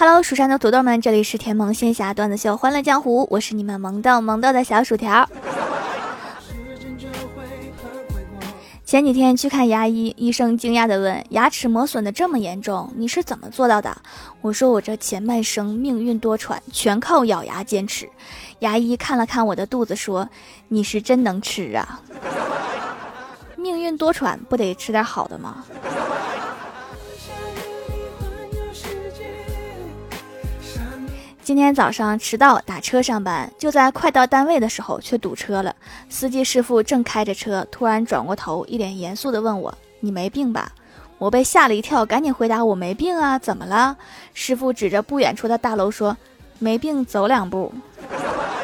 Hello，蜀山的土豆们，这里是甜萌仙侠段子秀《欢乐江湖》，我是你们萌豆萌豆的小薯条。前几天去看牙医，医生惊讶地问：“牙齿磨损的这么严重，你是怎么做到的？”我说：“我这前半生命运多舛，全靠咬牙坚持。”牙医看了看我的肚子，说：“你是真能吃啊！命运多舛，不得吃点好的吗？”今天早上迟到打车上班，就在快到单位的时候却堵车了。司机师傅正开着车，突然转过头，一脸严肃地问我：“你没病吧？”我被吓了一跳，赶紧回答：“我没病啊，怎么了？”师傅指着不远处的大楼说：“没病，走两步。”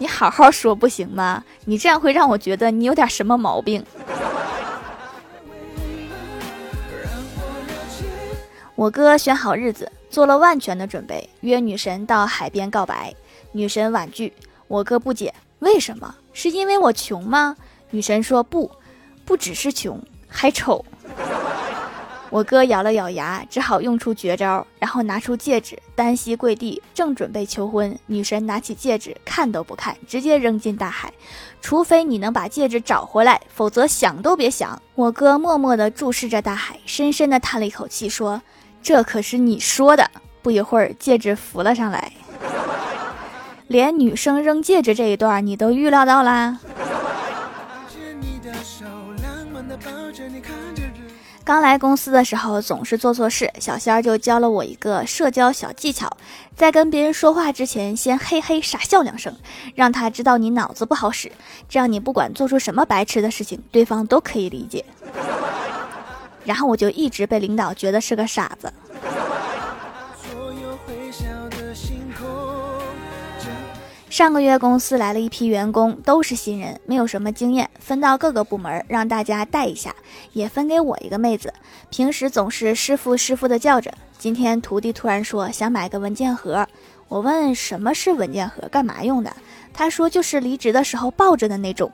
你好好说不行吗？你这样会让我觉得你有点什么毛病。我哥选好日子。做了万全的准备，约女神到海边告白。女神婉拒，我哥不解，为什么？是因为我穷吗？女神说不，不只是穷，还丑。我哥咬了咬牙，只好用出绝招，然后拿出戒指，单膝跪地，正准备求婚。女神拿起戒指，看都不看，直接扔进大海。除非你能把戒指找回来，否则想都别想。我哥默默地注视着大海，深深地叹了一口气，说。这可是你说的。不一会儿，戒指浮了上来。连女生扔戒指这一段，你都预料到啦。刚来公司的时候，总是做错事，小仙儿就教了我一个社交小技巧：在跟别人说话之前，先嘿嘿傻笑两声，让他知道你脑子不好使。这样，你不管做出什么白痴的事情，对方都可以理解。然后我就一直被领导觉得是个傻子。上个月公司来了一批员工，都是新人，没有什么经验，分到各个部门让大家带一下，也分给我一个妹子。平时总是师傅师傅的叫着，今天徒弟突然说想买个文件盒，我问什么是文件盒，干嘛用的？他说就是离职的时候抱着的那种。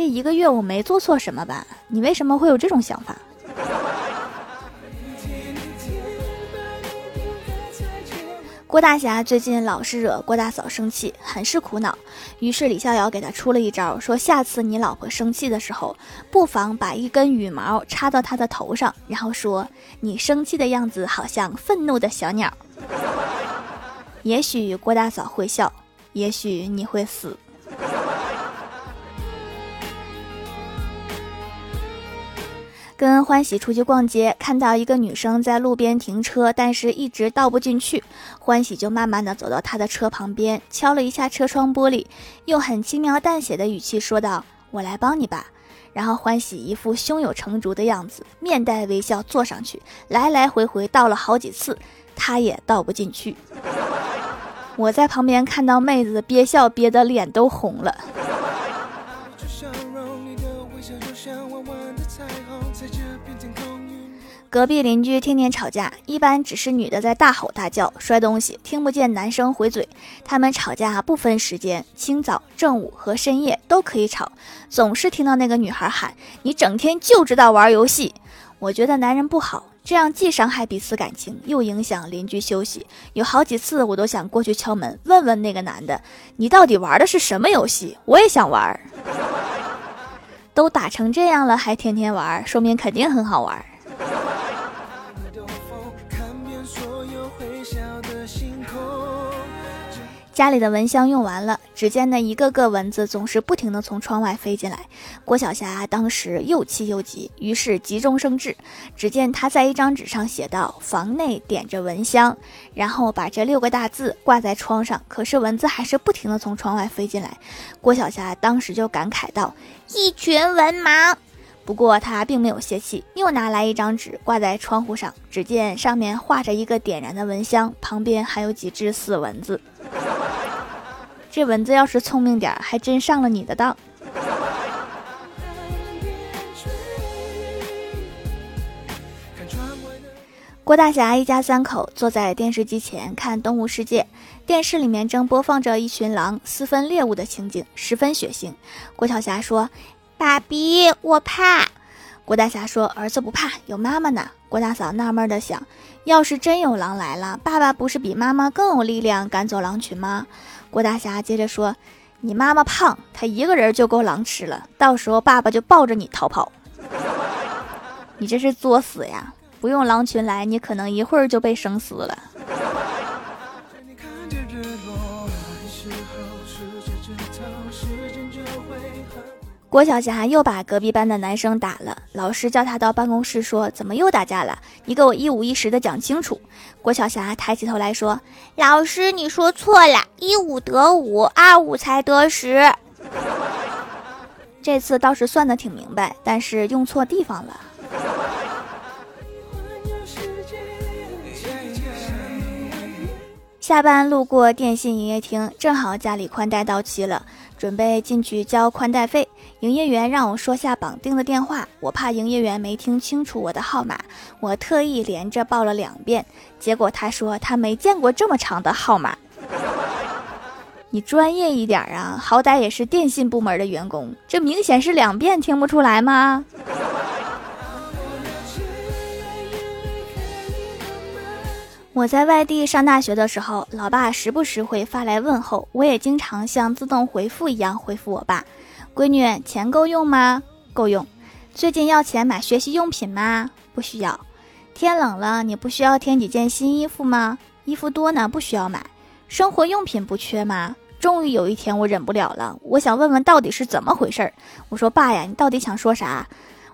这一个月我没做错什么吧？你为什么会有这种想法？郭大侠最近老是惹郭大嫂生气，很是苦恼。于是李逍遥给他出了一招，说下次你老婆生气的时候，不妨把一根羽毛插到她的头上，然后说你生气的样子好像愤怒的小鸟。也许郭大嫂会笑，也许你会死。跟欢喜出去逛街，看到一个女生在路边停车，但是一直倒不进去。欢喜就慢慢的走到她的车旁边，敲了一下车窗玻璃，用很轻描淡写的语气说道：“我来帮你吧。”然后欢喜一副胸有成竹的样子，面带微笑坐上去，来来回回倒了好几次，她也倒不进去。我在旁边看到妹子憋笑憋得脸都红了。隔壁邻居天天吵架，一般只是女的在大吼大叫、摔东西，听不见男生回嘴。他们吵架不分时间，清早、正午和深夜都可以吵，总是听到那个女孩喊：“你整天就知道玩游戏。”我觉得男人不好，这样既伤害彼此感情，又影响邻居休息。有好几次我都想过去敲门，问问那个男的：“你到底玩的是什么游戏？我也想玩。”都打成这样了，还天天玩，说明肯定很好玩。家里的蚊香用完了，只见那一个个蚊子总是不停地从窗外飞进来。郭晓霞当时又气又急，于是急中生智。只见她在一张纸上写道：“房内点着蚊香”，然后把这六个大字挂在窗上。可是蚊子还是不停地从窗外飞进来。郭晓霞当时就感慨道：“一群文盲。”不过她并没有泄气，又拿来一张纸挂在窗户上。只见上面画着一个点燃的蚊香，旁边还有几只死蚊子。这蚊子要是聪明点，还真上了你的当。郭大侠一家三口坐在电视机前看《动物世界》，电视里面正播放着一群狼私分猎物的情景，十分血腥。郭晓霞说：“爸比，我怕。”郭大侠说：“儿子不怕，有妈妈呢。”郭大嫂纳闷的想：“要是真有狼来了，爸爸不是比妈妈更有力量赶走狼群吗？”郭大侠接着说：“你妈妈胖，她一个人就够狼吃了，到时候爸爸就抱着你逃跑。你这是作死呀！不用狼群来，你可能一会儿就被生撕了。”郭晓霞又把隔壁班的男生打了，老师叫他到办公室说：“怎么又打架了？你给我一五一十的讲清楚。”郭晓霞抬起头来说：“老师，你说错了，一五得五，二五才得十。”这次倒是算的挺明白，但是用错地方了。下班路过电信营业厅，正好家里宽带到期了，准备进去交宽带费。营业员让我说下绑定的电话，我怕营业员没听清楚我的号码，我特意连着报了两遍。结果他说他没见过这么长的号码。你专业一点啊，好歹也是电信部门的员工，这明显是两遍听不出来吗？我在外地上大学的时候，老爸时不时会发来问候，我也经常像自动回复一样回复我爸。闺女，钱够用吗？够用。最近要钱买学习用品吗？不需要。天冷了，你不需要添几件新衣服吗？衣服多呢，不需要买。生活用品不缺吗？终于有一天，我忍不了了，我想问问到底是怎么回事儿。我说爸呀，你到底想说啥？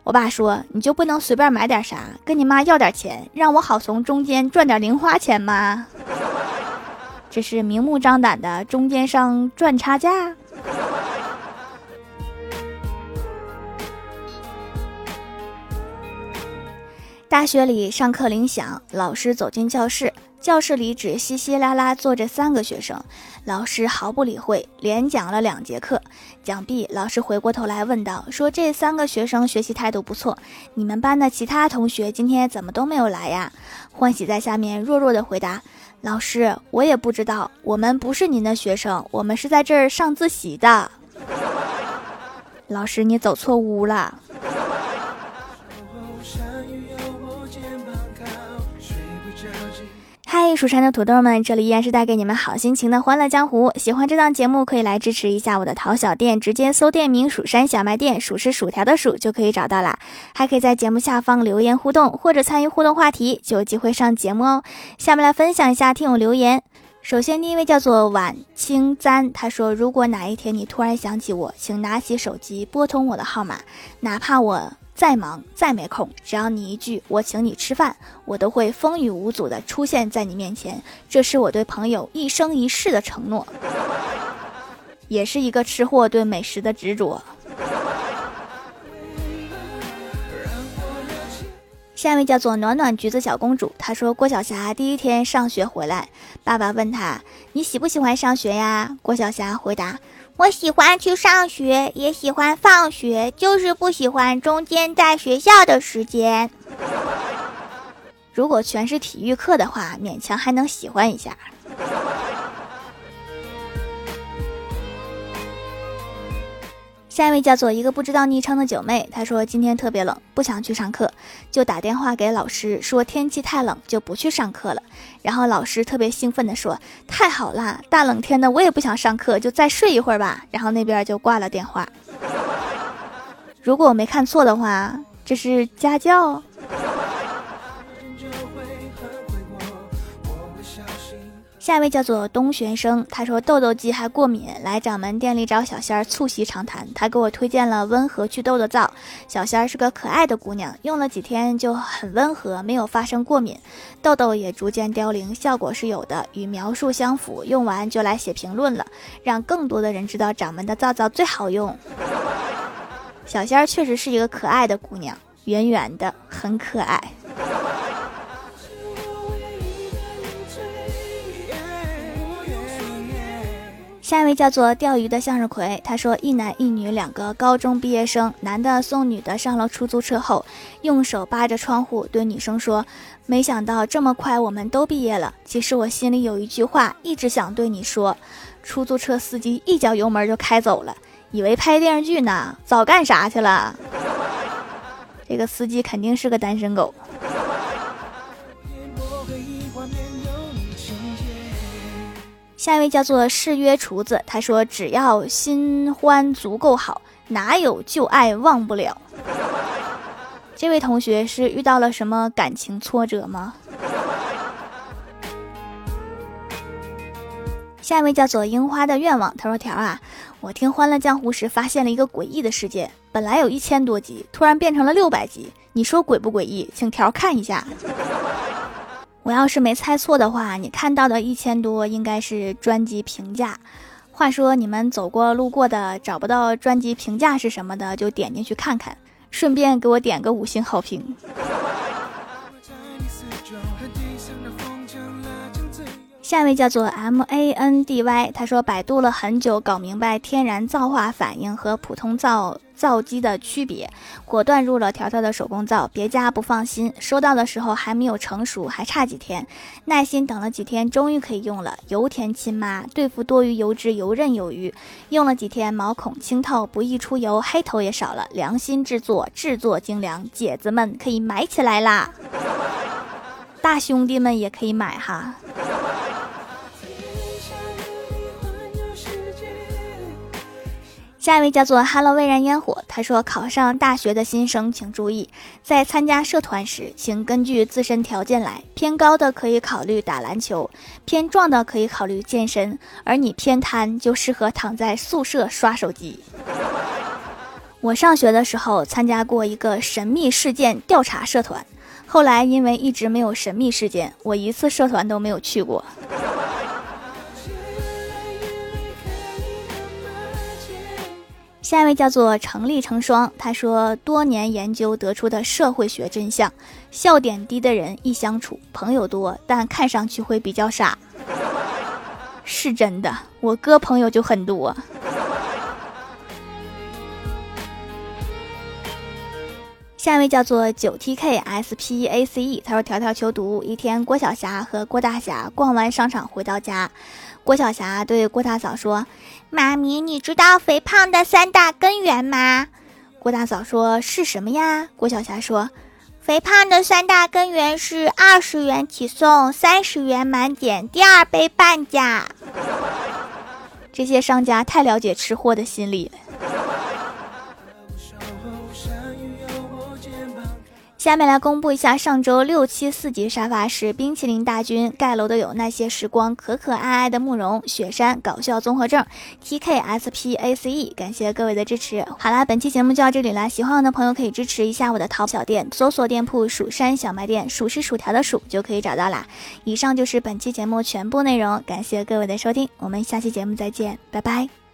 我爸说你就不能随便买点啥，跟你妈要点钱，让我好从中间赚点零花钱吗？这是明目张胆的中间商赚差价。大学里上课铃响，老师走进教室，教室里只稀稀拉拉坐着三个学生，老师毫不理会，连讲了两节课。讲毕，老师回过头来问道：“说这三个学生学习态度不错，你们班的其他同学今天怎么都没有来呀？”欢喜在下面弱弱的回答：“老师，我也不知道，我们不是您的学生，我们是在这儿上自习的。”老师，你走错屋了。蜀山的土豆们，这里依然是带给你们好心情的欢乐江湖。喜欢这档节目，可以来支持一下我的淘小店，直接搜店名“蜀山小卖店”，数是薯条的数就可以找到啦。还可以在节目下方留言互动，或者参与互动话题，就有机会上节目哦。下面来分享一下听友留言。首先，第一位叫做晚清簪，他说：“如果哪一天你突然想起我，请拿起手机拨通我的号码，哪怕我……”再忙再没空，只要你一句“我请你吃饭”，我都会风雨无阻的出现在你面前。这是我对朋友一生一世的承诺，也是一个吃货对美食的执着。下一位叫做暖暖橘子小公主，她说郭晓霞第一天上学回来，爸爸问她：“你喜不喜欢上学呀？”郭晓霞回答。我喜欢去上学，也喜欢放学，就是不喜欢中间在学校的时间。如果全是体育课的话，勉强还能喜欢一下。下一位叫做一个不知道昵称的九妹，她说今天特别冷，不想去上课，就打电话给老师说天气太冷，就不去上课了。然后老师特别兴奋地说：“太好啦，大冷天的我也不想上课，就再睡一会儿吧。”然后那边就挂了电话。如果我没看错的话，这是家教。下一位叫做东玄生，他说痘痘肌还过敏，来掌门店里找小仙儿促膝长谈。他给我推荐了温和祛痘的皂，小仙儿是个可爱的姑娘，用了几天就很温和，没有发生过敏，痘痘也逐渐凋零，效果是有的，与描述相符。用完就来写评论了，让更多的人知道掌门的皂皂最好用。小仙儿确实是一个可爱的姑娘，圆圆的，很可爱。下一位叫做钓鱼的向日葵，他说一男一女两个高中毕业生，男的送女的上了出租车后，用手扒着窗户对女生说：“没想到这么快我们都毕业了。其实我心里有一句话一直想对你说。”出租车司机一脚油门就开走了，以为拍电视剧呢，早干啥去了？这个司机肯定是个单身狗。下一位叫做誓约厨子，他说：“只要新欢足够好，哪有旧爱忘不了。” 这位同学是遇到了什么感情挫折吗？下一位叫做樱花的愿望，他说：“条啊，我听《欢乐江湖》时发现了一个诡异的事件，本来有一千多集，突然变成了六百集，你说诡不诡异？请条看一下。我要是没猜错的话，你看到的一千多应该是专辑评价。话说你们走过路过的找不到专辑评价是什么的，就点进去看看，顺便给我点个五星好评。”下一位叫做 M A N D Y，他说百度了很久，搞明白天然皂化反应和普通皂皂基的区别，果断入了条条的手工皂，别家不放心。收到的时候还没有成熟，还差几天，耐心等了几天，终于可以用了。油田亲妈对付多余油脂，游刃有余。用了几天，毛孔清透，不易出油，黑头也少了。良心制作，制作精良，姐子们可以买起来啦！大兄弟们也可以买哈。下一位叫做 Hello 蔚然烟火，他说：“考上大学的新生请注意，在参加社团时，请根据自身条件来，偏高的可以考虑打篮球，偏壮的可以考虑健身，而你偏瘫就适合躺在宿舍刷手机。”我上学的时候参加过一个神秘事件调查社团，后来因为一直没有神秘事件，我一次社团都没有去过。下一位叫做成立成双，他说多年研究得出的社会学真相：笑点低的人易相处，朋友多，但看上去会比较傻。是真的，我哥朋友就很多。下一位叫做九 T K S P A C E，他说条条求读。一天，郭晓霞和郭大侠逛完商场回到家。郭晓霞对郭大嫂说：“妈咪，你知道肥胖的三大根源吗？”郭大嫂说：“是什么呀？”郭晓霞说：“肥胖的三大根源是二十元起送，三十元满减，第二杯半价。”这些商家太了解吃货的心理了。下面来公布一下上周六七四级沙发是冰淇淋大军盖楼的有那些时光可可爱爱的慕容雪山搞笑综合症 T K S P A C E，感谢各位的支持。好啦，本期节目就到这里啦，喜欢我的朋友可以支持一下我的淘小店，搜索店铺蜀山小卖店，数是薯条的数就可以找到啦。以上就是本期节目全部内容，感谢各位的收听，我们下期节目再见，拜拜。